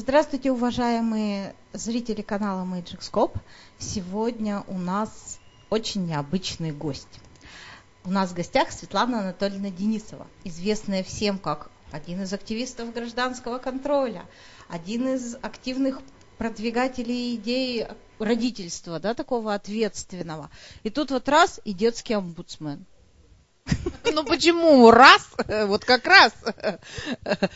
Здравствуйте, уважаемые зрители канала Magic Scope. Сегодня у нас очень необычный гость. У нас в гостях Светлана Анатольевна Денисова, известная всем как один из активистов гражданского контроля, один из активных продвигателей идеи родительства, да, такого ответственного. И тут вот раз и детский омбудсмен – ну почему? Раз, вот как раз.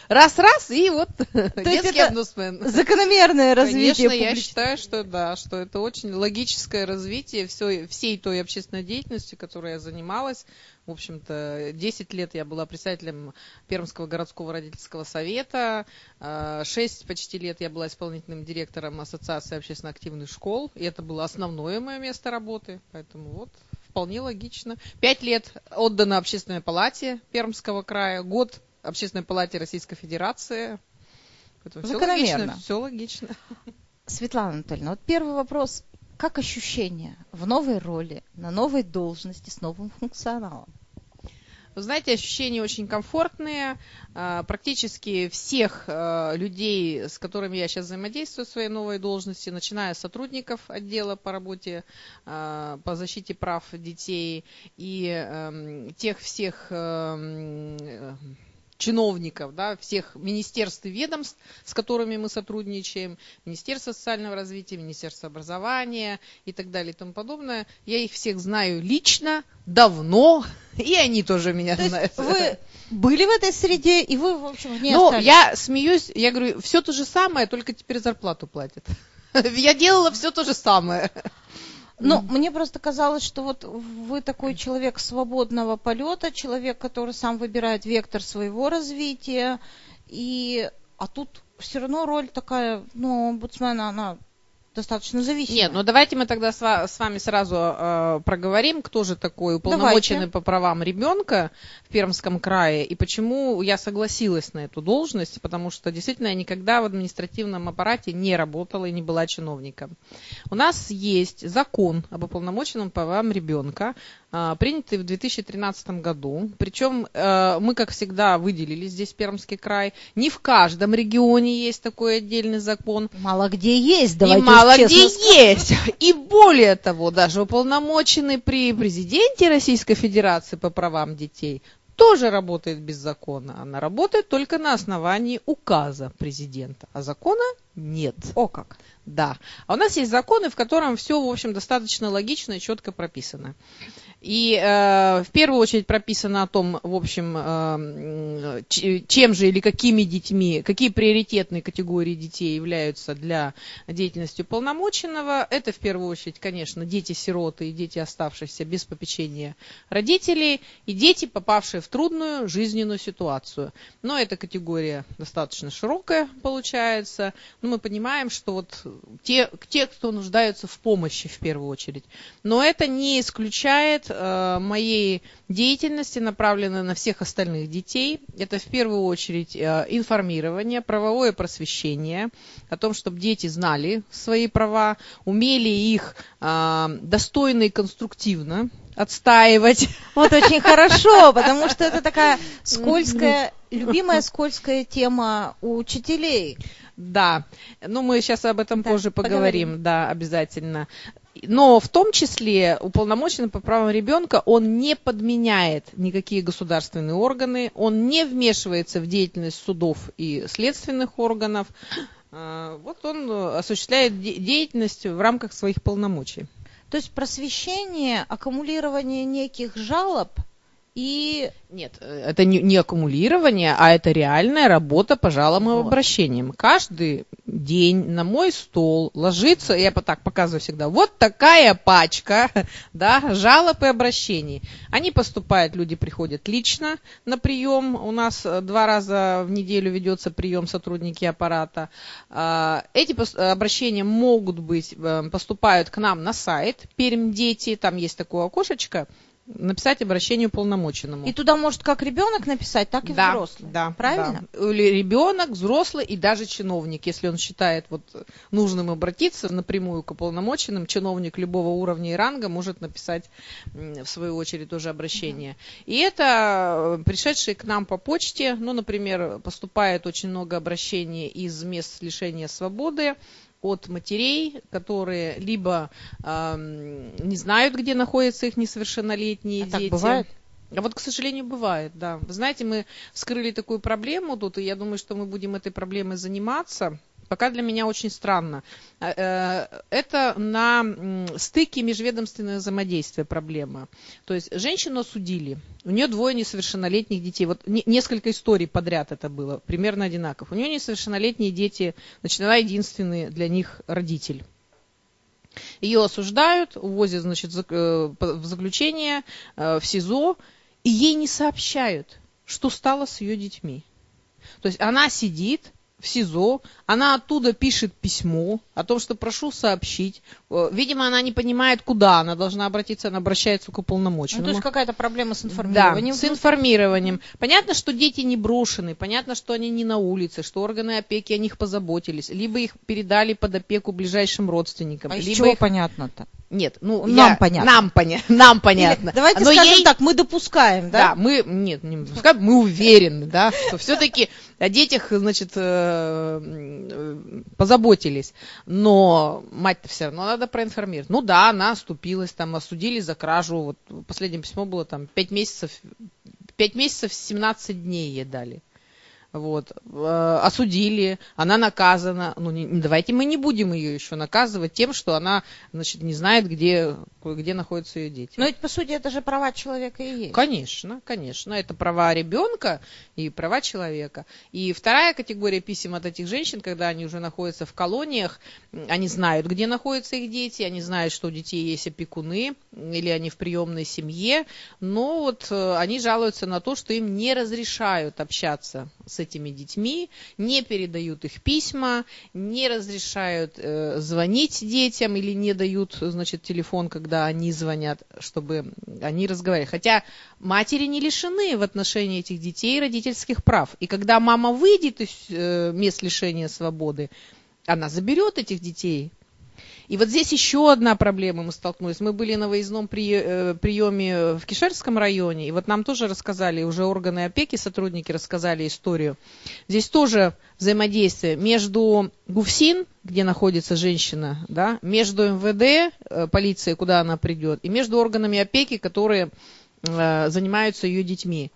Раз-раз, и вот детский омбудсмен. Закономерное развитие. Конечно, я считаю, что да, что это очень логическое развитие все, всей той общественной деятельности, которой я занималась. В общем-то, 10 лет я была председателем Пермского городского родительского совета, 6 почти лет я была исполнительным директором Ассоциации общественно активных школ, и это было основное мое место работы, поэтому вот вполне логично. Пять лет отдано Общественной палате Пермского края, год Общественной палате Российской Федерации. Поэтому все логично, все логично. Светлана Анатольевна, вот первый вопрос. Как ощущение в новой роли, на новой должности, с новым функционалом? Вы знаете, ощущения очень комфортные. А, практически всех а, людей, с которыми я сейчас взаимодействую в своей новой должности, начиная с сотрудников отдела по работе а, по защите прав детей и эм, тех всех эм, чиновников, да, всех министерств и ведомств, с которыми мы сотрудничаем, Министерство социального развития, Министерство образования и так далее и тому подобное. Я их всех знаю лично, давно, и они тоже меня то знают. Вы были в этой среде, и вы, в общем, не Ну, я смеюсь, я говорю, все то же самое, только теперь зарплату платят. Я делала все то же самое. Ну, mm. мне просто казалось, что вот вы такой человек свободного полета, человек, который сам выбирает вектор своего развития, и а тут все равно роль такая, ну, омбудсмена, она достаточно зависимая. Нет, ну давайте мы тогда с вами сразу э, проговорим, кто же такой уполномоченный давайте. по правам ребенка в Пермском крае и почему я согласилась на эту должность, потому что действительно я никогда в административном аппарате не работала и не была чиновником. У нас есть закон об уполномоченном по правам ребенка, принятый в 2013 году. Причем э, мы, как всегда, выделили здесь Пермский край. Не в каждом регионе есть такой отдельный закон. Мало где есть, давайте И мало где есть. И более того, даже уполномоченный при президенте Российской Федерации по правам детей тоже работает без закона. Она работает только на основании указа президента, а закона нет. О как. Да. А у нас есть законы, в котором все, в общем, достаточно логично и четко прописано. И э, в первую очередь прописано о том, в общем, э, чем же или какими детьми, какие приоритетные категории детей являются для деятельности уполномоченного. Это в первую очередь, конечно, дети-сироты и дети, оставшиеся без попечения родителей, и дети, попавшие в трудную жизненную ситуацию. Но эта категория достаточно широкая получается. Но мы понимаем, что вот те, те, кто нуждаются в помощи в первую очередь. Но это не исключает моей деятельности, направленной на всех остальных детей. Это в первую очередь э, информирование, правовое просвещение о том, чтобы дети знали свои права, умели их э, достойно и конструктивно отстаивать. Вот очень хорошо, потому что это такая скользкая, любимая скользкая тема у учителей. Да, ну мы сейчас об этом да, позже поговорим, поговорим, да, обязательно. Но в том числе уполномоченный по правам ребенка, он не подменяет никакие государственные органы, он не вмешивается в деятельность судов и следственных органов. А, вот он осуществляет деятельность в рамках своих полномочий. То есть просвещение, аккумулирование неких жалоб – и нет, э, это не, не аккумулирование, а это реальная работа по жалобам вот. и обращениям. Каждый день на мой стол ложится, я так показываю всегда, вот такая пачка да, жалоб и обращений. Они поступают, люди приходят лично на прием. У нас э, два раза в неделю ведется прием сотрудники аппарата. А, эти обращения могут быть, э, поступают к нам на сайт Пермь Дети, там есть такое окошечко, написать обращение уполномоченному. И туда может как ребенок написать, так и да, взрослый. Да, Правильно? Да. Или ребенок, взрослый и даже чиновник, если он считает вот нужным обратиться напрямую к уполномоченным, чиновник любого уровня и ранга может написать в свою очередь тоже обращение. Mm-hmm. И это э, пришедшие к нам по почте, ну, например, поступает очень много обращений из мест лишения свободы, от матерей, которые либо э, не знают, где находятся их несовершеннолетние а дети. Так бывает? А вот, к сожалению, бывает, да. Вы знаете, мы вскрыли такую проблему тут, и я думаю, что мы будем этой проблемой заниматься пока для меня очень странно. Э, э, это на стыке межведомственного взаимодействия проблема. То есть женщину осудили, у нее двое несовершеннолетних детей. Вот несколько историй подряд это было, примерно одинаков. У нее несовершеннолетние дети, значит, она единственный для них родитель. Ее осуждают, увозят, значит, э, в заключение, в СИЗО, и ей не сообщают, что стало с ее детьми. То есть она сидит, в СИЗО, она оттуда пишет письмо о том, что прошу сообщить. Э, видимо, она не понимает, куда она должна обратиться, она обращается к уполномоченному. Ну, то есть какая-то проблема с информированием. Да, с информированием. Понятно, что дети не брошены, понятно, что они не на улице, что органы опеки о них позаботились, либо их передали под опеку ближайшим родственникам. А либо из чего их... понятно-то? Нет, ну нам я, понятно. Нам, поня... нам понятно. Или, давайте Но скажем ей... так, мы допускаем, да? Да, мы нет, не допускаем, мы уверены, да, что все-таки о детях, значит, э, позаботились. Но мать-то все равно надо проинформировать. Ну да, она оступилась, там осудили за кражу. Вот последнее письмо было там пять месяцев, пять месяцев 17 дней ей дали вот, э, осудили, она наказана. Ну, не, давайте мы не будем ее еще наказывать тем, что она, значит, не знает, где, где находятся ее дети. Но ведь, по сути, это же права человека и есть. Конечно, конечно. Это права ребенка и права человека. И вторая категория писем от этих женщин, когда они уже находятся в колониях, они знают, где находятся их дети, они знают, что у детей есть опекуны, или они в приемной семье, но вот э, они жалуются на то, что им не разрешают общаться с этими детьми, не передают их письма, не разрешают э, звонить детям или не дают, значит, телефон, когда они звонят, чтобы они разговаривали. Хотя матери не лишены в отношении этих детей родительских прав. И когда мама выйдет из э, мест лишения свободы, она заберет этих детей и вот здесь еще одна проблема мы столкнулись. Мы были на выездном э, приеме в Кишерском районе, и вот нам тоже рассказали, уже органы опеки, сотрудники рассказали историю. Здесь тоже взаимодействие между ГУФСИН, где находится женщина, да, между МВД, э, полицией, куда она придет, и между органами опеки, которые э, занимаются ее детьми.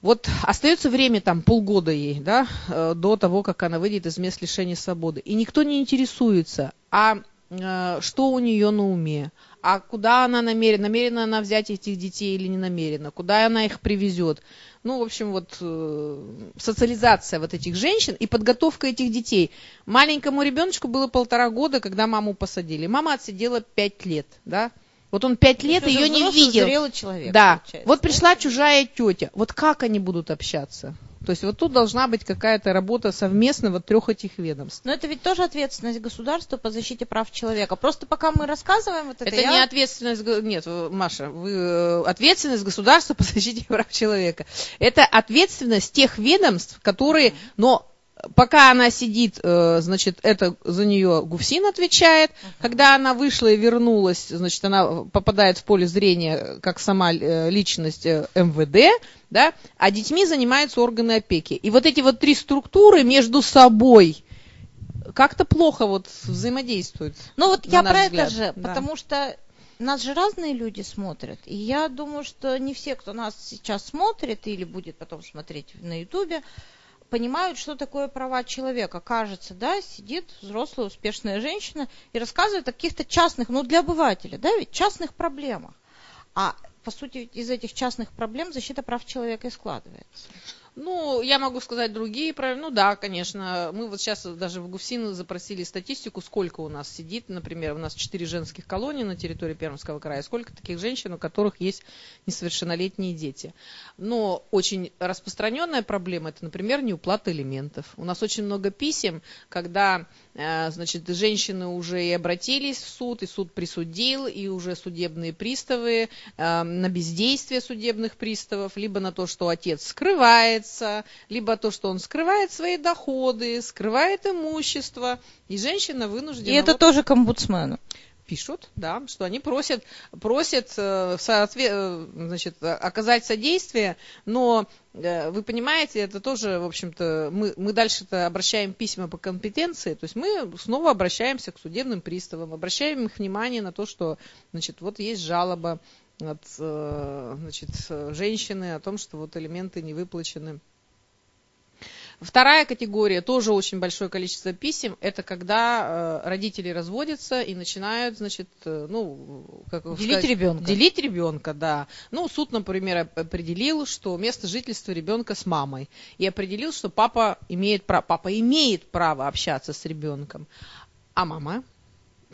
Вот остается время там полгода ей, да, до того, как она выйдет из мест лишения свободы. И никто не интересуется, а э, что у нее на уме, а куда она намерена, намерена она взять этих детей или не намерена, куда она их привезет. Ну, в общем, вот э, социализация вот этих женщин и подготовка этих детей. Маленькому ребеночку было полтора года, когда маму посадили. Мама отсидела пять лет, да, вот он пять лет ее не видел. Человек, да. Вот пришла чужая тетя. Вот как они будут общаться? То есть вот тут должна быть какая-то работа совместного трех этих ведомств. Но это ведь тоже ответственность государства по защите прав человека. Просто пока мы рассказываем вот это. Это я... не ответственность, нет, Маша, вы, э, ответственность государства по защите прав человека. Это ответственность тех ведомств, которые, но пока она сидит, э, значит, это за нее Гуфсин отвечает. Когда она вышла и вернулась, значит, она попадает в поле зрения как сама э, личность МВД, да, а детьми занимаются органы опеки. И вот эти вот три структуры между собой как-то плохо вот взаимодействуют. Ну вот я про взгляд. это же, да. потому что нас же разные люди смотрят. И я думаю, что не все, кто нас сейчас смотрит или будет потом смотреть на Ютубе, понимают, что такое права человека. Кажется, да, сидит взрослая успешная женщина и рассказывает о каких-то частных, ну для обывателя, да, ведь частных проблемах. А по сути из этих частных проблем защита прав человека и складывается. Ну, я могу сказать другие правила. Ну да, конечно. Мы вот сейчас даже в ГУФСИН запросили статистику, сколько у нас сидит. Например, у нас четыре женских колонии на территории Пермского края. Сколько таких женщин, у которых есть несовершеннолетние дети. Но очень распространенная проблема, это, например, неуплата элементов. У нас очень много писем, когда значит, женщины уже и обратились в суд, и суд присудил, и уже судебные приставы э, на бездействие судебных приставов, либо на то, что отец скрывается, либо то, что он скрывает свои доходы, скрывает имущество, и женщина вынуждена... И это вот... тоже к омбудсмену пишут, да, что они просят, просят э, соответ, э, значит, оказать содействие, но э, вы понимаете, это тоже, в общем-то, мы, мы дальше-то обращаем письма по компетенции, то есть мы снова обращаемся к судебным приставам, обращаем их внимание на то, что, значит, вот есть жалоба от, значит, женщины о том, что вот элементы не выплачены Вторая категория, тоже очень большое количество писем, это когда э, родители разводятся и начинают, значит, э, ну, как делить сказать, ребенка. Делить ребенка, да. Ну, суд, например, определил, что место жительства ребенка с мамой. И определил, что папа имеет право, папа имеет право общаться с ребенком. А мама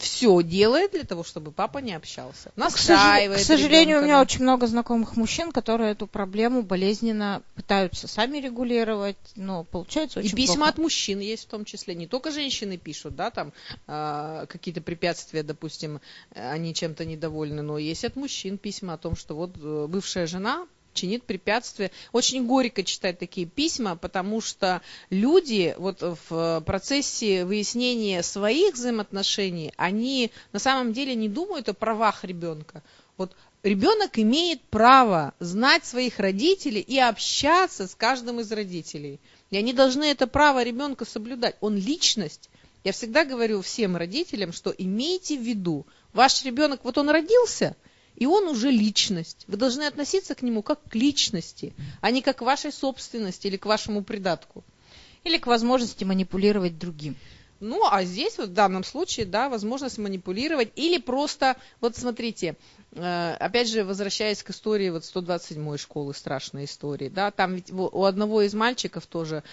все делает для того, чтобы папа не общался. Настраивает. К, сожалению, ребенка, у меня да. очень много знакомых мужчин, которые эту проблему болезненно пытаются сами регулировать, но получается очень И письма плохо. от мужчин есть в том числе. Не только женщины пишут, да, там э, какие-то препятствия, допустим, они чем-то недовольны, но есть от мужчин письма о том, что вот э, бывшая жена чинит препятствия. Очень горько читать такие письма, потому что люди вот в процессе выяснения своих взаимоотношений, они на самом деле не думают о правах ребенка. Вот ребенок имеет право знать своих родителей и общаться с каждым из родителей. И они должны это право ребенка соблюдать. Он личность. Я всегда говорю всем родителям, что имейте в виду, ваш ребенок, вот он родился – и он уже личность. Вы должны относиться к нему как к личности, а не как к вашей собственности или к вашему придатку. Или к возможности манипулировать другим. Ну, а здесь вот в данном случае, да, возможность манипулировать или просто, вот смотрите, Э, опять же, возвращаясь к истории вот 127-й школы, страшной истории, да, там ведь у одного из мальчиков тоже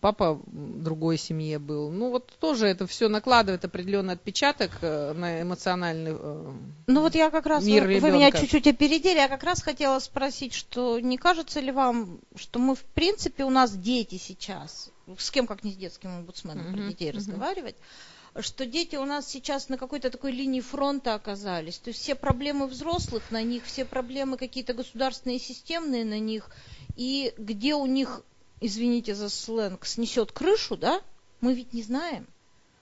папа другой семье был. Ну, вот тоже это все накладывает определенный отпечаток э, на эмоциональный э, Ну, вот я как раз, мир вы, ребенка. вы меня чуть-чуть опередили, я как раз хотела спросить, что не кажется ли вам, что мы, в принципе, у нас дети сейчас, с кем, как не с детским омбудсменом, mm-hmm. про детей mm-hmm. разговаривать, что дети у нас сейчас на какой-то такой линии фронта оказались. То есть все проблемы взрослых на них, все проблемы какие-то государственные, системные на них. И где у них, извините за сленг, снесет крышу, да, мы ведь не знаем.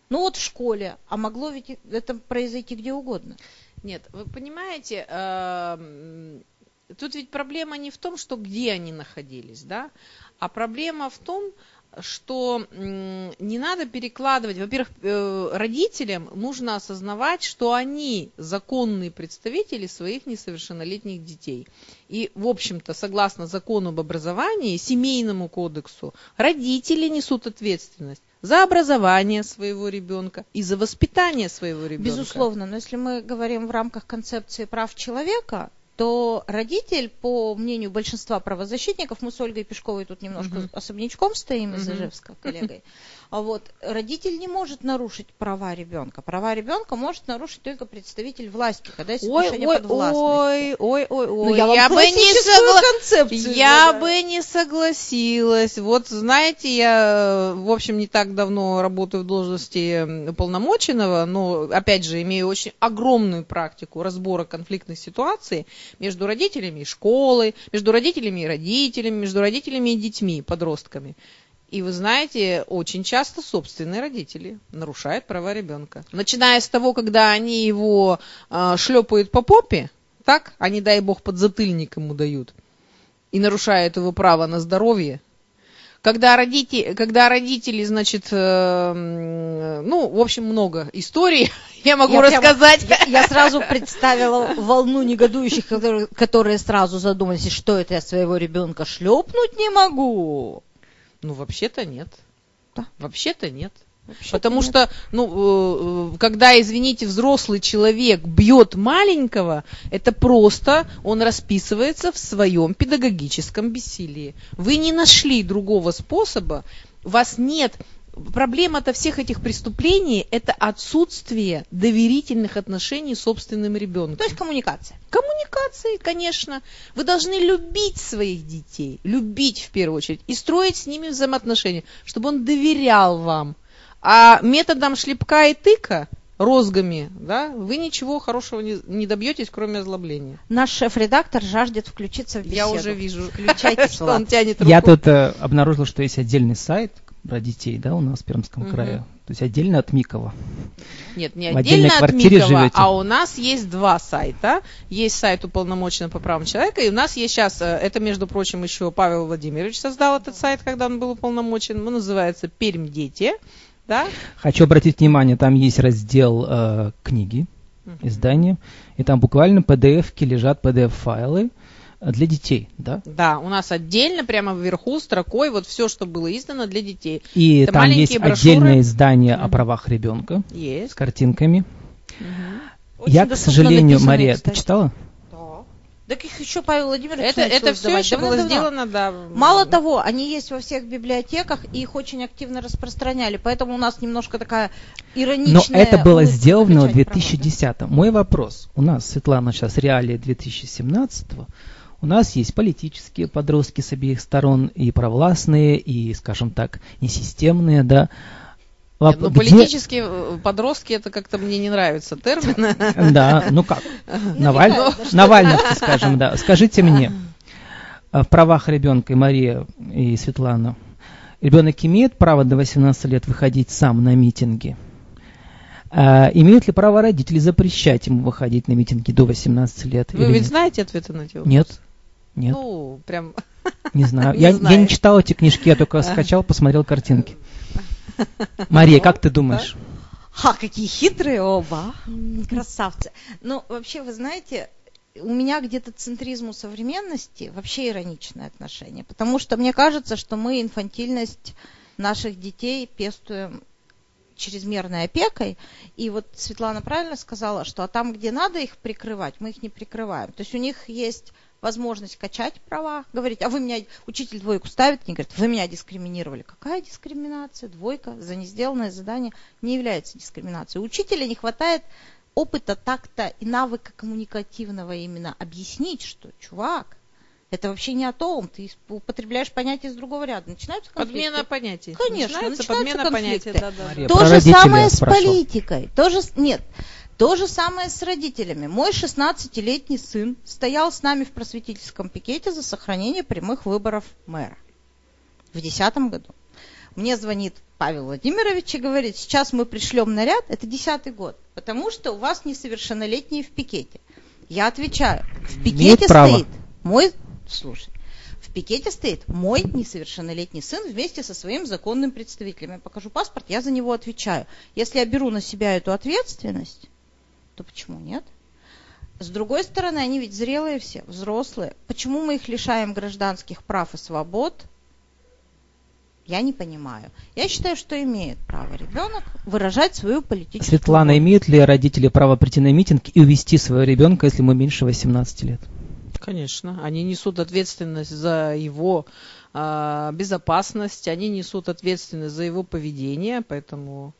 Ну вот в школе, а могло ведь это произойти где угодно. Нет, вы понимаете, тут ведь проблема не в том, что где они находились, да, а проблема в том, что не надо перекладывать, во-первых, э, родителям нужно осознавать, что они законные представители своих несовершеннолетних детей. И, в общем-то, согласно закону об образовании, семейному кодексу, родители несут ответственность за образование своего ребенка и за воспитание своего ребенка. Безусловно, но если мы говорим в рамках концепции прав человека, то родитель, по мнению большинства правозащитников, мы с Ольгой Пешковой тут немножко uh-huh. особнячком стоим из. Ижевска, коллегой, вот родитель не может нарушить права ребенка. Права ребенка может нарушить только представитель власти, когда есть ой, отношения ой, подвластности. Ой, ой, ой, ой. Ну, я, я бы не согла... Я да. бы не согласилась. Вот знаете, я, в общем, не так давно работаю в должности уполномоченного, но, опять же, имею очень огромную практику разбора конфликтных ситуаций между родителями и школой, между родителями и родителями, между родителями и детьми, подростками. И вы знаете, очень часто собственные родители нарушают права ребенка. Начиная с того, когда они его э, шлепают по попе, так, а не дай бог подзатыльник ему дают, и нарушают его право на здоровье, когда родители, когда родители, значит, э, ну, в общем, много историй, я могу я рассказать. Прямо, я, я сразу представила волну негодующих, которые, которые сразу задумались, что это я своего ребенка шлепнуть не могу. Ну, вообще-то нет. Да. Вообще-то нет. Вообще-то Потому нет. что, ну, э, э, когда, извините, взрослый человек бьет маленького, это просто он расписывается в своем педагогическом бессилии. Вы не нашли другого способа, у вас нет Проблема-то всех этих преступлений – это отсутствие доверительных отношений с собственным ребенком. То есть коммуникация. Коммуникации, конечно. Вы должны любить своих детей, любить в первую очередь, и строить с ними взаимоотношения, чтобы он доверял вам. А методом шлепка и тыка, розгами, да, вы ничего хорошего не, не добьетесь, кроме озлобления. Наш шеф-редактор жаждет включиться в беседу. Я уже вижу, Включайте что он тянет руку. Я тут э, обнаружил, что есть отдельный сайт про детей, да, у нас в Пермском Мгм. крае. То есть отдельно от Микова. Нет, не отдельно от Микова, живете? а у нас есть два сайта. Есть сайт уполномоченного по правам человека, и у нас есть сейчас, э, это, между прочим, еще Павел Владимирович создал этот сайт, когда он был уполномочен. Он называется «Пермь дети». Да? Хочу обратить внимание, там есть раздел э, книги, издания, и там буквально PDF-ки лежат, PDF-файлы э, для детей, да? Да, у нас отдельно, прямо вверху, строкой, вот все, что было издано для детей. И Это там есть брошюры. отдельное издание о Мгм. правах ребенка с Есть. картинками. Мгм. Очень Я, к сожалению, написано, Мария, кстати. ты читала? Да. Так их еще Павел Владимирович Это, начал это все еще было сделано, да. Мало того, они есть во всех библиотеках и их очень активно распространяли, поэтому у нас немножко такая Но ироничная... это было сделано в качать права, 2010 Мой вопрос. У нас, Светлана, сейчас реалии 2017 У нас есть политические подростки с обеих сторон, и провластные, и, скажем так, несистемные, да. Нет, Воп- ну, где- политические э, подростки, это как-то мне не нравится термин. Да, ну как? Наваль... Михаил, да что Навальновцы, скажем, да. Скажите мне, а, в правах ребенка и Мария и Светлана, ребенок имеет право до 18 лет выходить сам на митинги? А, имеют ли право родители запрещать ему выходить на митинги до 18 лет? Вы ведь нет? знаете ответы на эти вопросы? Нет. Нет, Ну, прям... не знаю. не я, я не читал эти книжки, я только скачал, посмотрел картинки. Мария, как ты думаешь? Ха, какие хитрые оба. Красавцы. Ну, вообще, вы знаете, у меня где-то центризму современности вообще ироничное отношение. Потому что мне кажется, что мы инфантильность наших детей пестуем чрезмерной опекой. И вот Светлана правильно сказала, что а там, где надо их прикрывать, мы их не прикрываем. То есть у них есть возможность качать права, говорить, а вы меня, учитель двойку ставит, они говорят, вы меня дискриминировали. Какая дискриминация? Двойка за несделанное задание не является дискриминацией. У учителя не хватает опыта, такта и навыка коммуникативного именно объяснить, что, чувак, это вообще не о том, ты употребляешь понятие из другого ряда. Начинаются конфликты. Подмена понятий. Конечно, Начинается начинаются подмена конфликты. Да, да, Мария, да. То же самое с политикой. То же, нет, то же самое с родителями. Мой 16-летний сын стоял с нами в просветительском пикете за сохранение прямых выборов мэра в 2010 году. Мне звонит Павел Владимирович и говорит, сейчас мы пришлем наряд, это 10 год, потому что у вас несовершеннолетние в пикете. Я отвечаю, в пикете право. стоит мой, слушай, в пикете стоит мой несовершеннолетний сын вместе со своим законным представителем. Я покажу паспорт, я за него отвечаю. Если я беру на себя эту ответственность, то почему нет? С другой стороны, они ведь зрелые все, взрослые. Почему мы их лишаем гражданских прав и свобод? Я не понимаю. Я считаю, что имеет право ребенок выражать свою политическую Светлана, волю. имеют ли родители право прийти на митинг и увести своего ребенка, если ему меньше 18 лет? Конечно, они несут ответственность за его а, безопасность, они несут ответственность за его поведение, поэтому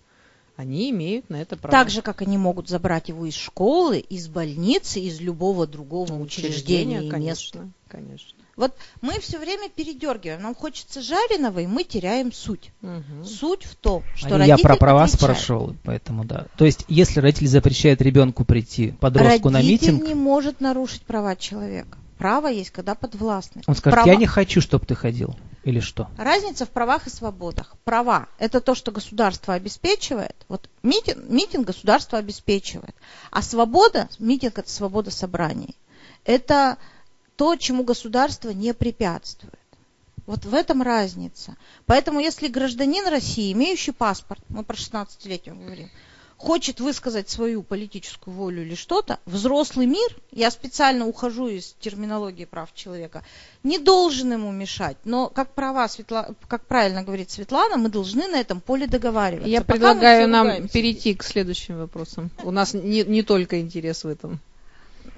они имеют на это право. Так же, как они могут забрать его из школы, из больницы, из любого другого Ну, учреждения и места. конечно, конечно. Вот мы все время передергиваем. Нам хочется жареного, и мы теряем суть. Мгм. Суть в том, что А я про родитель права отвечает. спрашивал, поэтому да. То есть, если родитель запрещает ребенку прийти, подростку на Родитель митинг, не может нарушить права человека. Право есть, когда подвластны. он скажет, Права- я не хочу, чтобы ты ходил. Или что? Разница в правах и свободах. Права – это то, что государство обеспечивает. Вот митинг, митинг государство обеспечивает. А свобода, митинг – это свобода собраний. Это то, чему государство не препятствует. Вот в этом разница. Поэтому если гражданин России, имеющий паспорт, мы про 16-летнего говорим, хочет высказать свою политическую волю или что-то, взрослый мир, я специально ухожу из терминологии прав человека, не должен ему мешать. Но, как, права Светла... как правильно говорит Светлана, мы должны на этом поле договариваться. Я Пока предлагаю нам перейти к следующим вопросам. У нас не, не только интерес в этом.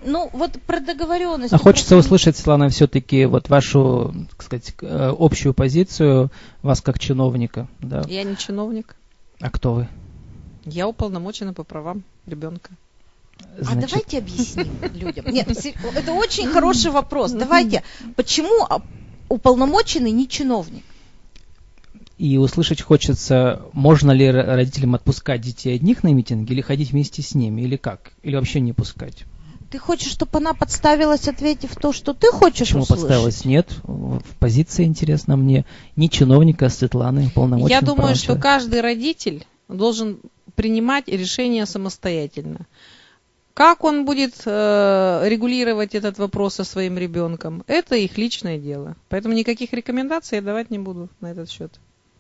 Ну, вот про договоренность. А хочется услышать, Светлана, все-таки вот вашу, так сказать, э, общую позицию, вас как чиновника. Да. Я не чиновник. А кто вы? Я уполномочена по правам ребенка. А давайте объясним людям. Нет, это очень хороший вопрос. Давайте, почему уполномоченный не чиновник? И услышать хочется, можно ли родителям отпускать детей одних на митинги, или ходить вместе с ними, или как? Или вообще не пускать? Ты хочешь, чтобы она подставилась, ответив то, что ты хочешь Почему услышать? подставилась? Нет. В позиции интересна мне. Не чиновника, а Светланы, полномочия. Я думаю, что каждый родитель должен принимать решения самостоятельно. Как он будет э, регулировать этот вопрос со своим ребенком, это их личное дело. Поэтому никаких рекомендаций я давать не буду на этот счет.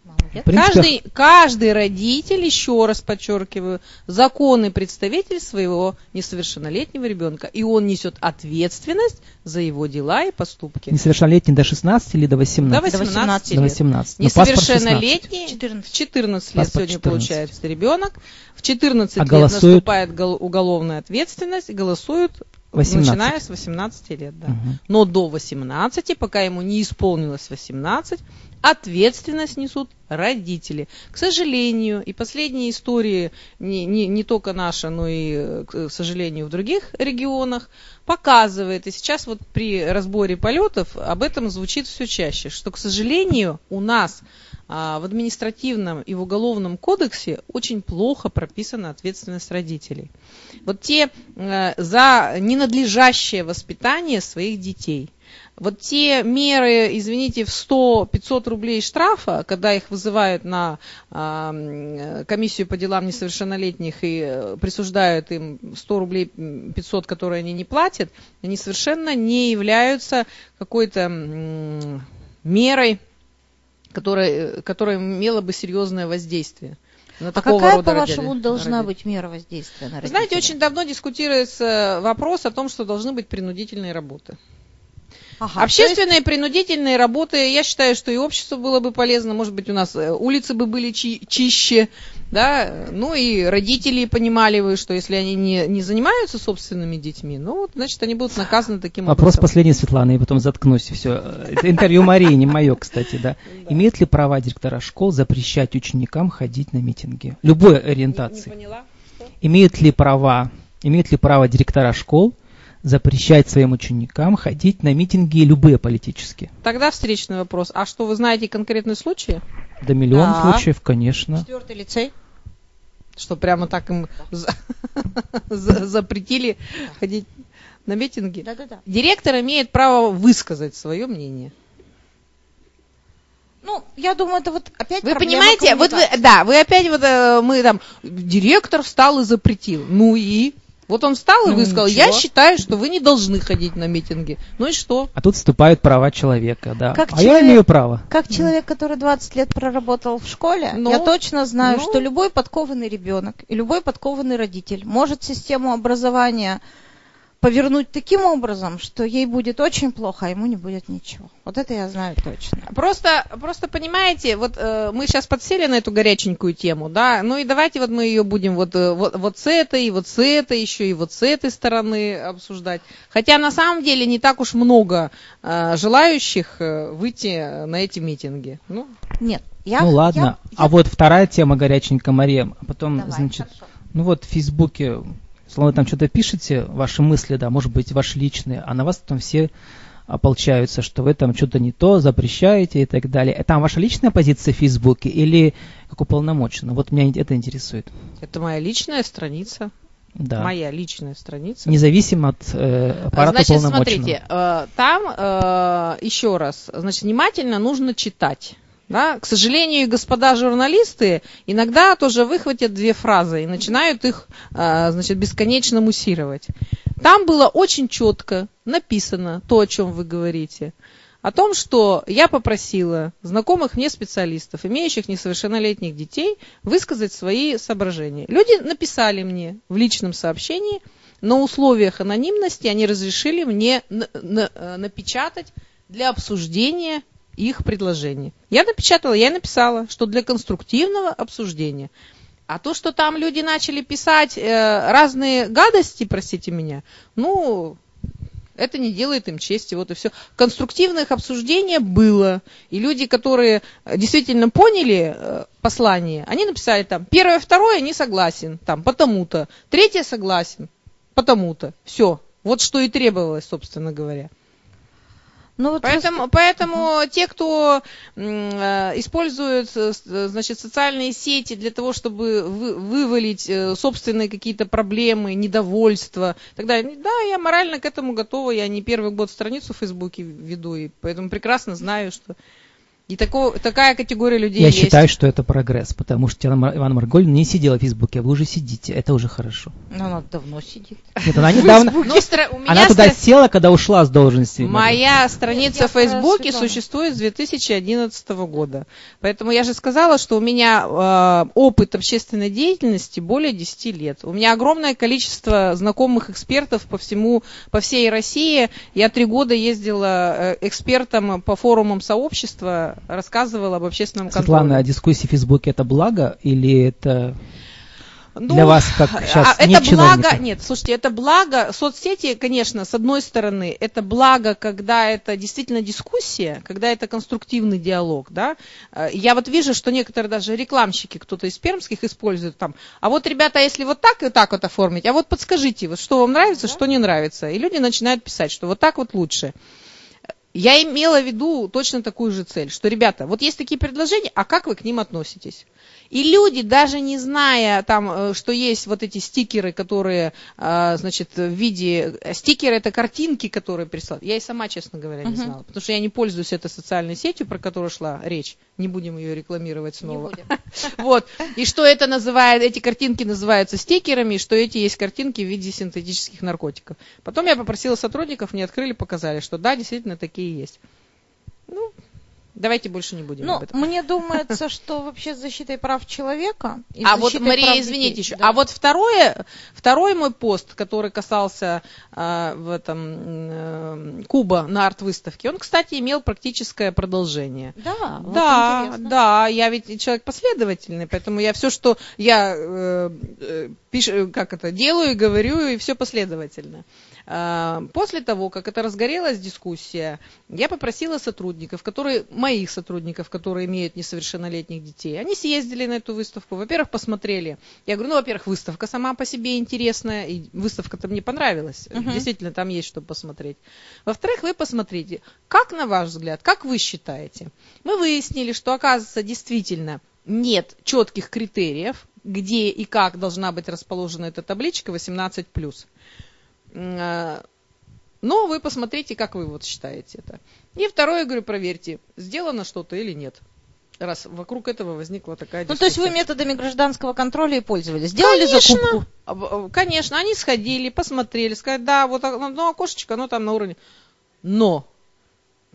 Молодец. принципе, Каждый, каждый родитель, еще раз подчеркиваю, законный представитель своего несовершеннолетнего ребенка. И он несет ответственность за его дела и поступки. Несовершеннолетний до 16 или до 18? До 18 До лет. 18. Но паспорт 16. Несовершеннолетний 14. в 14 лет Паспорт сегодня 14. получается ребенок. В 14 А лет голосуют? наступает гол- уголовная ответственность и голосуют 18. начиная с 18 лет. Да. Мгм. Но до 18, пока ему не исполнилось 18, ответственность несут родители. К сожалению, и последние истории, не, не, не только наша, но и, к сожалению, в других регионах, показывает, и сейчас вот при разборе полетов об этом звучит все чаще, что, к сожалению, у нас а, в административном и в уголовном кодексе очень плохо прописана ответственность родителей. Вот те э, за ненадлежащее воспитание своих детей. Вот те меры, извините, в 100-500 рублей штрафа, когда их вызывают на м, комиссию по делам несовершеннолетних и э, присуждают им 100 рублей м, 500, которые они не платят, они совершенно не являются какой-то м, мерой, которая, которая имела бы серьезное воздействие. На А какая, по-вашему, родителей- должна родителей. быть мера воздействия на Вы знаете, родителей? очень давно дискутируется вопрос о том, что должны быть принудительные работы. Ага, Общественные принудительные работы, я считаю, что и обществу было бы полезно, может быть, у нас э, улицы бы были чи- чище, да, ну и родители понимали бы, что если они не, не занимаются собственными детьми, ну, вот, значит, они будут наказаны таким Вопрос образом. последний, Светлана, и потом заткнусь, и все. Это интервью Марии, не мое, кстати, да. Имеют ли права директора школ запрещать ученикам ходить на митинги? Любой ориентации. не поняла? Что? Имеют ли права, имеют ли право директора школ запрещать своим ученикам ходить на митинги любые политические? Тогда встречный вопрос. А что, вы знаете конкретные случаи? До миллион Да. случаев, конечно. Четвертый лицей. Что прямо так им за- за- запретили ходить на митинги? Да-да-да. Директор имеет право высказать свое мнение. Ну, я думаю, это вот опять Вы понимаете, вот вы, да, вы опять вот, э, мы там, директор встал и запретил. Ну и? Вот он встал и Ну, высказал, ничего. я считаю, что вы не должны ходить на митинги. Ну и что? А тут вступают права человека, да. Как а я человек- имею право. Как человек, который 20 лет проработал в школе, Ну, я точно знаю, ну. что любой подкованный ребенок и любой подкованный родитель может систему образования повернуть таким образом, что ей будет очень плохо, а ему не будет ничего. Вот это я знаю точно. Просто, просто понимаете, вот э, мы сейчас подсели на эту горяченькую тему, да, ну и давайте вот мы ее будем вот, э, вот, вот с этой, и вот с этой, еще и вот с этой стороны обсуждать. Хотя на самом деле не так уж много э, желающих э, выйти на эти митинги. Ну, Нет, я... ну ладно. я- А я- вот вторая тема горяченькая, Мария. А потом, Давай, значит, хорошо. ну вот в Фейсбуке, словно там что-то пишете, ваши мысли, да, может быть, ваши личные, а на вас потом все ополчаются, что вы там что-то не то запрещаете и так далее. Там ваша личная позиция в Фейсбуке или как уполномоченного? Вот меня это интересует. это моя личная страница. Да. Моя личная страница. Независимо от э, аппарата Значит, смотрите, э, там э, еще раз, значит, внимательно нужно читать. Да? К сожалению, господа журналисты иногда тоже выхватят две фразы и начинают их э, значит, бесконечно муссировать. Там было очень четко написано то, о чем вы говорите. о том, что я попросила знакомых мне специалистов, имеющих несовершеннолетних детей, высказать свои соображения. Люди написали мне в личном сообщении, на условиях анонимности они разрешили мне на, на, напечатать для обсуждения их предложений. Я напечатала, я написала, что для конструктивного обсуждения. А то, что там люди начали писать э, разные гадости, простите меня, ну, это не делает им чести, вот и все. Конструктивных обсуждений было. И люди, которые действительно поняли э, послание, они написали там, первое, второе не согласен, там, потому-то. Третье согласен, потому-то. Все. Вот что и требовалось, собственно говоря. Ну, вот поэтому, раз... поэтому угу. те, кто э, использует э, значит, социальные сети для того, чтобы вы, вывалить э, собственные какие-то проблемы, недовольство, тогда да, я морально к этому готова, я не первый год страницу в Фейсбуке веду, и поэтому прекрасно знаю, что и такого, такая категория людей Я есть. считаю, что это прогресс, потому что Иван Марголин не сидела в Фейсбуке, а вы уже сидите. Это уже хорошо. Но она давно сидит. Нет, она недавно... Она туда села, когда ушла с должности. Моя страница в Фейсбуке существует с 2011 года. Поэтому я же сказала, что у меня э, опыт общественной деятельности более 10 лет. У меня огромное количество знакомых экспертов по всему, по всей России. Я три года ездила э, экспертом по форумам сообщества рассказывал об общественном контроле. Светлана, а дискуссии в Фейсбуке это благо или это ну, для вас как сейчас а, это благо, нет, слушайте, это благо, соцсети, конечно, с одной стороны, это благо, когда это действительно дискуссия, когда это конструктивный диалог, да. Э, я вот вижу, что некоторые даже рекламщики, кто-то из пермских используют там, а вот, ребята, если вот так и так вот оформить, а вот подскажите, вот что вам нравится, да? что не нравится. И люди начинают писать, что вот так вот лучше. Я имела в виду точно такую же цель, что, ребята, вот есть такие предложения, а как вы к ним относитесь? И люди, даже не зная, там, э, что есть вот эти стикеры, которые, э, значит, в виде... Стикеры – это картинки, которые прислали. Я и сама, честно говоря, не знала. Потому что я не пользуюсь этой социальной сетью, про которую шла речь. Не будем ее рекламировать снова. Вот. И что это называет, эти картинки называются стикерами, и что эти есть картинки в виде синтетических наркотиков. Потом я попросила сотрудников, мне открыли, показали, что да, действительно такие есть. Ну, Давайте больше не будем ну, об этом. Мне думается, что вообще с защитой прав человека... И а вот, Мария, извините детей, еще. Да. А вот второе, второй мой пост, который касался э, в этом э, Куба на арт-выставке, он, кстати, имел практическое продолжение. Да, да, вот да, я ведь человек последовательный, поэтому я все, что я э, э, пишу, как это, делаю и говорю, и все последовательно. А, после того, как это разгорелась дискуссия, я попросила сотрудников, которые, моих сотрудников, которые имеют несовершеннолетних детей, они съездили на эту выставку, во-первых, посмотрели. Я говорю, ну, во-первых, выставка сама по себе интересная, и выставка-то мне понравилась, uh-huh. действительно, там есть что посмотреть. Во-вторых, вы посмотрите, как на ваш взгляд, как вы считаете? Мы выяснили, что, оказывается, действительно нет четких критериев, где и как должна быть расположена эта табличка 18+. А, но вы посмотрите, как вы вот считаете это. И второе, говорю, проверьте, сделано что-то или нет. Раз вокруг этого возникла такая дискуссия. Ну, то есть вы методами гражданского контроля и пользовались? Сделали конечно, закупку? А, а, конечно, они сходили, посмотрели, сказали, да, вот одно окошечко, оно там на уровне. Но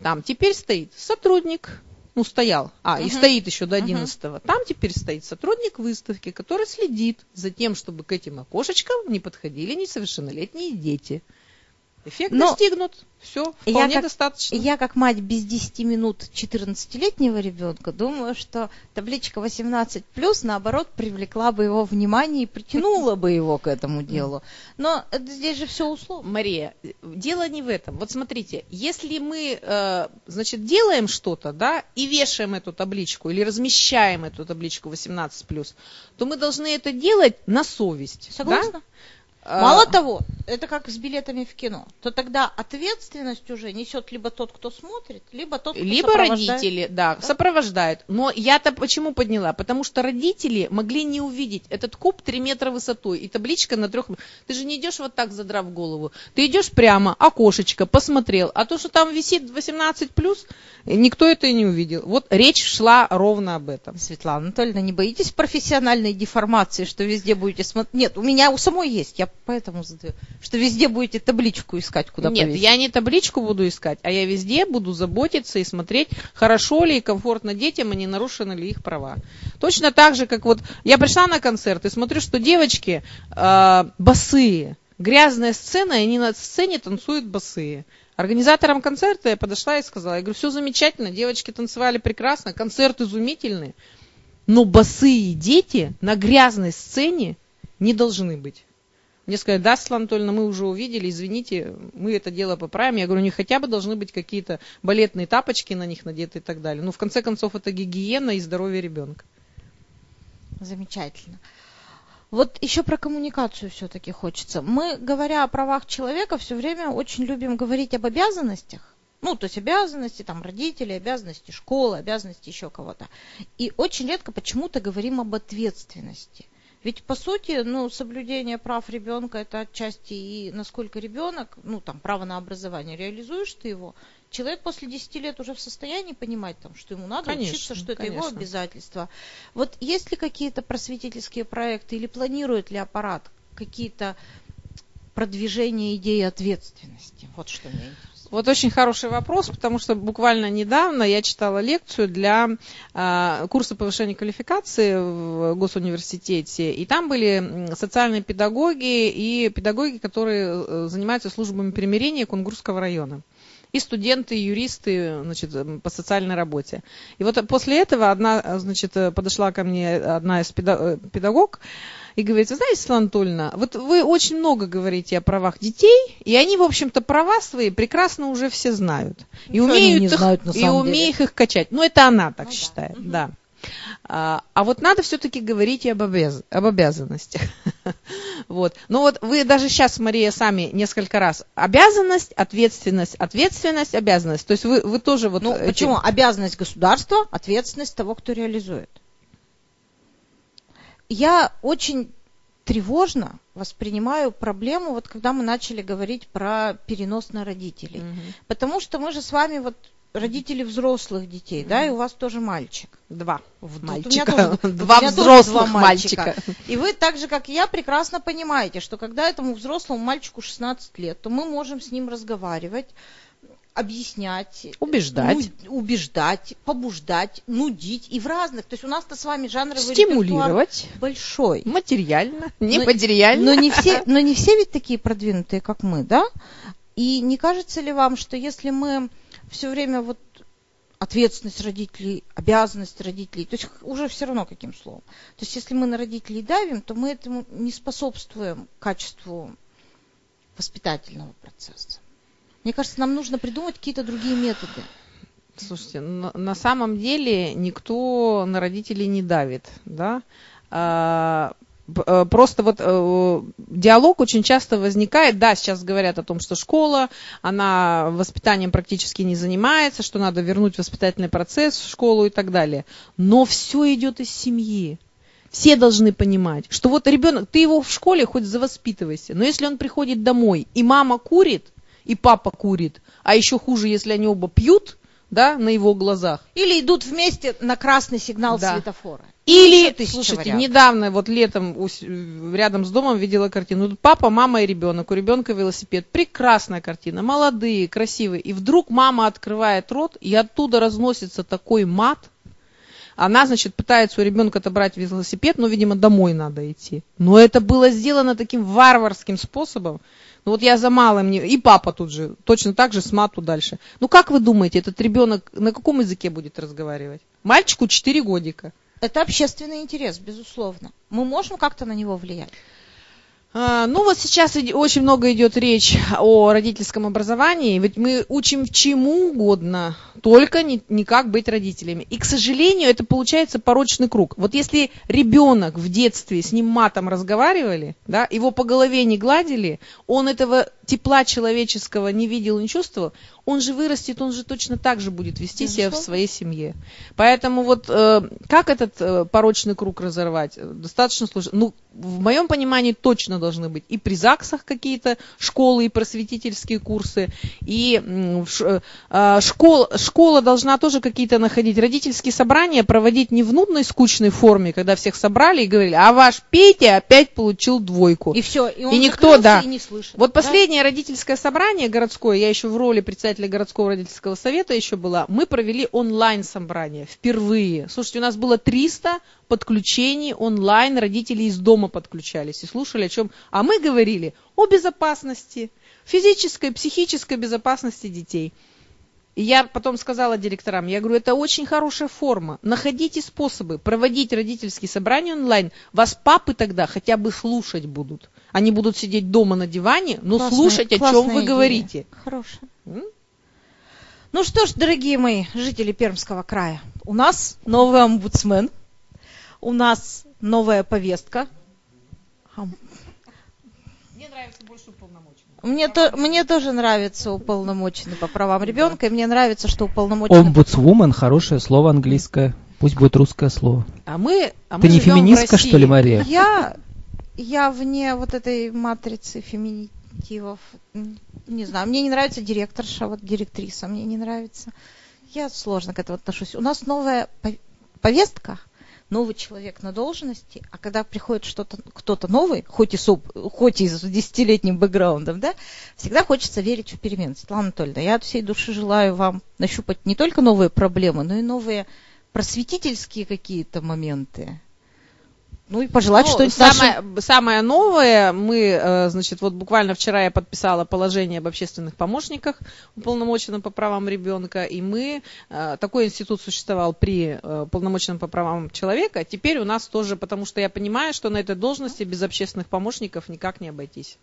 там теперь стоит сотрудник, ну, стоял, а, uh-huh. и стоит еще до 11 uh-huh. Там теперь стоит сотрудник выставки, который следит за тем, чтобы к этим окошечкам не подходили несовершеннолетние дети. Эффект Но достигнут. Все, вполне я как, достаточно. Я, как мать без 10 минут 14-летнего ребенка, думаю, что табличка 18 плюс, наоборот, привлекла бы его внимание и притянула бы его к этому делу. Но здесь же все условно. Мария, дело не в этом. Вот смотрите, если мы, э, значит, делаем что-то, да, и вешаем эту табличку или размещаем эту табличку 18 плюс, то мы должны это делать на совесть. Согласна? Да? Мало а... того, это как с билетами в кино, то тогда ответственность уже несет либо тот, кто смотрит, либо тот, кто Либо родители, да, да, сопровождают. Но я-то почему подняла? Потому что родители могли не увидеть этот куб 3 метра высотой и табличка на трех... Ты же не идешь вот так, задрав голову. Ты идешь прямо, окошечко, посмотрел. А то, что там висит 18+, никто это и не увидел. Вот речь шла ровно об этом. Светлана Анатольевна, не боитесь профессиональной деформации, что везде будете смотреть? Нет, у меня у самой есть. Я поэтому задаю. Что везде будете табличку искать, куда Нет, повесить. я не табличку буду искать, а я везде буду заботиться и смотреть, хорошо ли и комфортно детям, и не нарушены ли их права. Точно так же, как вот я пришла на концерт и смотрю, что девочки э, босые, грязная сцена, и они на сцене танцуют босые. Организаторам концерта я подошла и сказала, я говорю, все замечательно, девочки танцевали прекрасно, концерт изумительный, но босые дети на грязной сцене не должны быть. Мне сказали, да, Светлана Анатольевна, мы уже увидели, извините, мы это дело поправим. Я говорю, не хотя бы должны быть какие-то балетные тапочки на них надеты и так далее. Ну, в конце концов, это гигиена и здоровье ребенка. Замечательно. Вот еще про коммуникацию все-таки хочется. Мы, говоря о правах человека, все время очень любим говорить об обязанностях. Ну, то есть обязанности там родителей, обязанности школы, обязанности еще кого-то. И очень редко почему-то говорим об ответственности. Ведь, по сути, ну, соблюдение прав ребенка это отчасти и насколько ребенок, ну, там, право на образование, реализуешь ты его, человек после 10 лет уже в состоянии понимать, там, что ему надо Конечно, учиться, что это конечно. его обязательства. Вот есть ли какие-то просветительские проекты или планирует ли аппарат какие-то продвижения идеи ответственности? Вот что меня интересует. Вот очень хороший вопрос, потому что буквально недавно я читала лекцию для э, курса повышения квалификации в госуниверситете, и там были социальные педагоги и педагоги, которые э, занимаются службами примирения Кунгурского района и студенты, и юристы значит, по социальной работе. И вот после этого одна, э, значит, э, подошла ко мне одна из педа- э, педагог и говорит, вы знаете, Светлана Анатольевна, вот вы очень много говорите о правах детей, и они, в общем-то, права свои прекрасно уже все знают. И Ничего умеют, не их, знают на и умеют их качать. Ну, это она так Ну да. считает, Мгм. да. А, а вот надо все-таки говорить и об, обяз- об обязанностях. вот. Ну вот вы даже сейчас, Мария, сами несколько раз обязанность, ответственность, ответственность, обязанность. То есть вы, вы тоже вот... Ну, почему? Обязанность государства, ответственность того, кто реализует. Я очень тревожно воспринимаю проблему, вот когда мы начали говорить про перенос на родителей. Мгм. Потому что мы же с вами вот родители взрослых детей, да, и у вас тоже мальчик. Два Вот мальчика. тоже- Два взрослых два мальчика. И вы так же, как и я, прекрасно понимаете, что когда этому взрослому мальчику 16 лет, то мы можем с ним разговаривать, объяснять, Убеждать. ну, убеждать, побуждать, нудить и в разных. То есть у нас-то с вами жанровый Стимулировать. большой. Материально, Но- нематериально. Но не все, но не все ведь такие продвинутые, как мы, да? И не кажется ли вам, что если мы все время вот ответственность родителей, обязанность родителей, то есть уже все равно каким словом. То есть если мы на родителей давим, то мы этому не способствуем качеству воспитательного процесса. Мне кажется, нам нужно придумать какие-то другие методы. Слушайте, на, самом деле никто на родителей не давит, да. А, э, просто вот э, диалог очень часто возникает, да, сейчас говорят о том, что школа, она воспитанием практически не занимается, что надо вернуть воспитательный процесс в школу и так далее. Но все идет из семьи. Все должны понимать, что вот ребенок, ты его в школе хоть завоспитывайся, но если он приходит домой, и мама курит, и папа курит, а еще хуже, если они оба пьют, да, на его глазах. Или идут вместе на красный сигнал Да. светофора. Или, слушайте, вариантов. недавно, вот летом у рядом с домом видела картину. Папа, мама и ребенок. У ребенка велосипед. Прекрасная картина. Молодые, красивые. И вдруг мама открывает рот, и оттуда разносится такой мат. Она, значит, пытается у ребенка отобрать велосипед, но, видимо, домой надо идти. Но это было сделано таким варварским способом. Ну вот я за малым, не... и папа тут же, точно так же с мату дальше. Ну как вы думаете, этот ребенок на каком языке будет разговаривать? Мальчику 4 годика. Это общественный интерес, безусловно. Мы можем как-то на него влиять. А, Ну вот сейчас очень много идет речь о родительском образовании, ведь мы учим чему угодно, только не, не как быть родителями. И, к сожалению, это получается порочный круг. Вот если ребенок в детстве с ним матом разговаривали, да, его по голове не гладили, он этого тепла человеческого не видел, не чувствовал, он же вырастет, он же точно так же будет вести себя в своей семье. Поэтому вот э, как этот э, порочный круг разорвать? Достаточно сложно. Ну, в моем понимании точно должны быть и при ЗАГСах какие-то школы и просветительские курсы, и э, школ- школа должна тоже какие-то находить родительские собрания, проводить не в нудной, скучной форме, когда всех собрали и говорили, а ваш Петя опять получил двойку. И все, и, он И никто, да. и не слышит. Вот да? последнее родительское собрание городское, я еще в роли председателя городского родительского совета еще была, мы провели онлайн собрание впервые. Слушайте, у нас было 300 подключений онлайн, родители из дома подключались и слушали о чем. А мы говорили о безопасности, физической, психической безопасности детей. И я потом сказала директорам, я говорю, это очень хорошая форма. Находите способы проводить родительские собрания онлайн. Вас папы тогда хотя бы слушать будут. Они будут сидеть дома на диване, но Классная- слушать, о чем вы идея. говорите. Хорошая. Ну что ж, дорогие мои жители Пермского края, у нас новый омбудсмен, у нас новая повестка. Мне нравится больше уполномоченный. Мне, то, мне тоже нравится уполномоченный по правам ребенка, и мне нравится, что уполномоченный... по- Омбудсвумен, хорошее слово английское. Пусть будет русское слово. А мы, а Ты мы не феминистка, что ли. Мария? Я, я вне вот этой матрицы феминитивов. Не знаю, мне не нравится директорша, вот директриса, мне не нравится. Я сложно к этому отношусь. У нас новая пов- повестка, новый человек на должности, а когда приходит что-то, кто-то новый, хоть и, с, оп- хоть и с десятилетним бэкграундом, да, всегда хочется верить в перемены. Светлана Анатольевна, я от всей души желаю вам нащупать не только новые проблемы, но и новые просветительские какие-то моменты. Ну и пожелать, Ну, что самое, самое новое, мы, э, значит, вот буквально вчера я подписала положение об общественных помощниках, уполномоченном по правам ребенка, и мы, э, такой институт существовал при э, уполномоченном по правам человека, а теперь у нас тоже, потому что я понимаю, что на этой должности без общественных помощников никак не обойтись.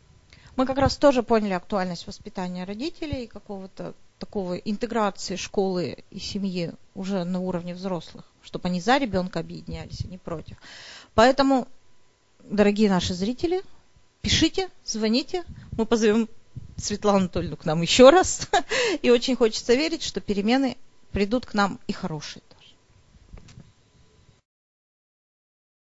Мы как раз тоже поняли актуальность воспитания родителей и какого-то такого интеграции школы и семьи уже на уровне взрослых, чтобы они за ребенка объединялись, а не против. Поэтому, дорогие наши зрители, пишите, звоните, мы позовем Светлану Анатольевну к нам еще раз. И очень хочется верить, что перемены придут к нам и хорошие.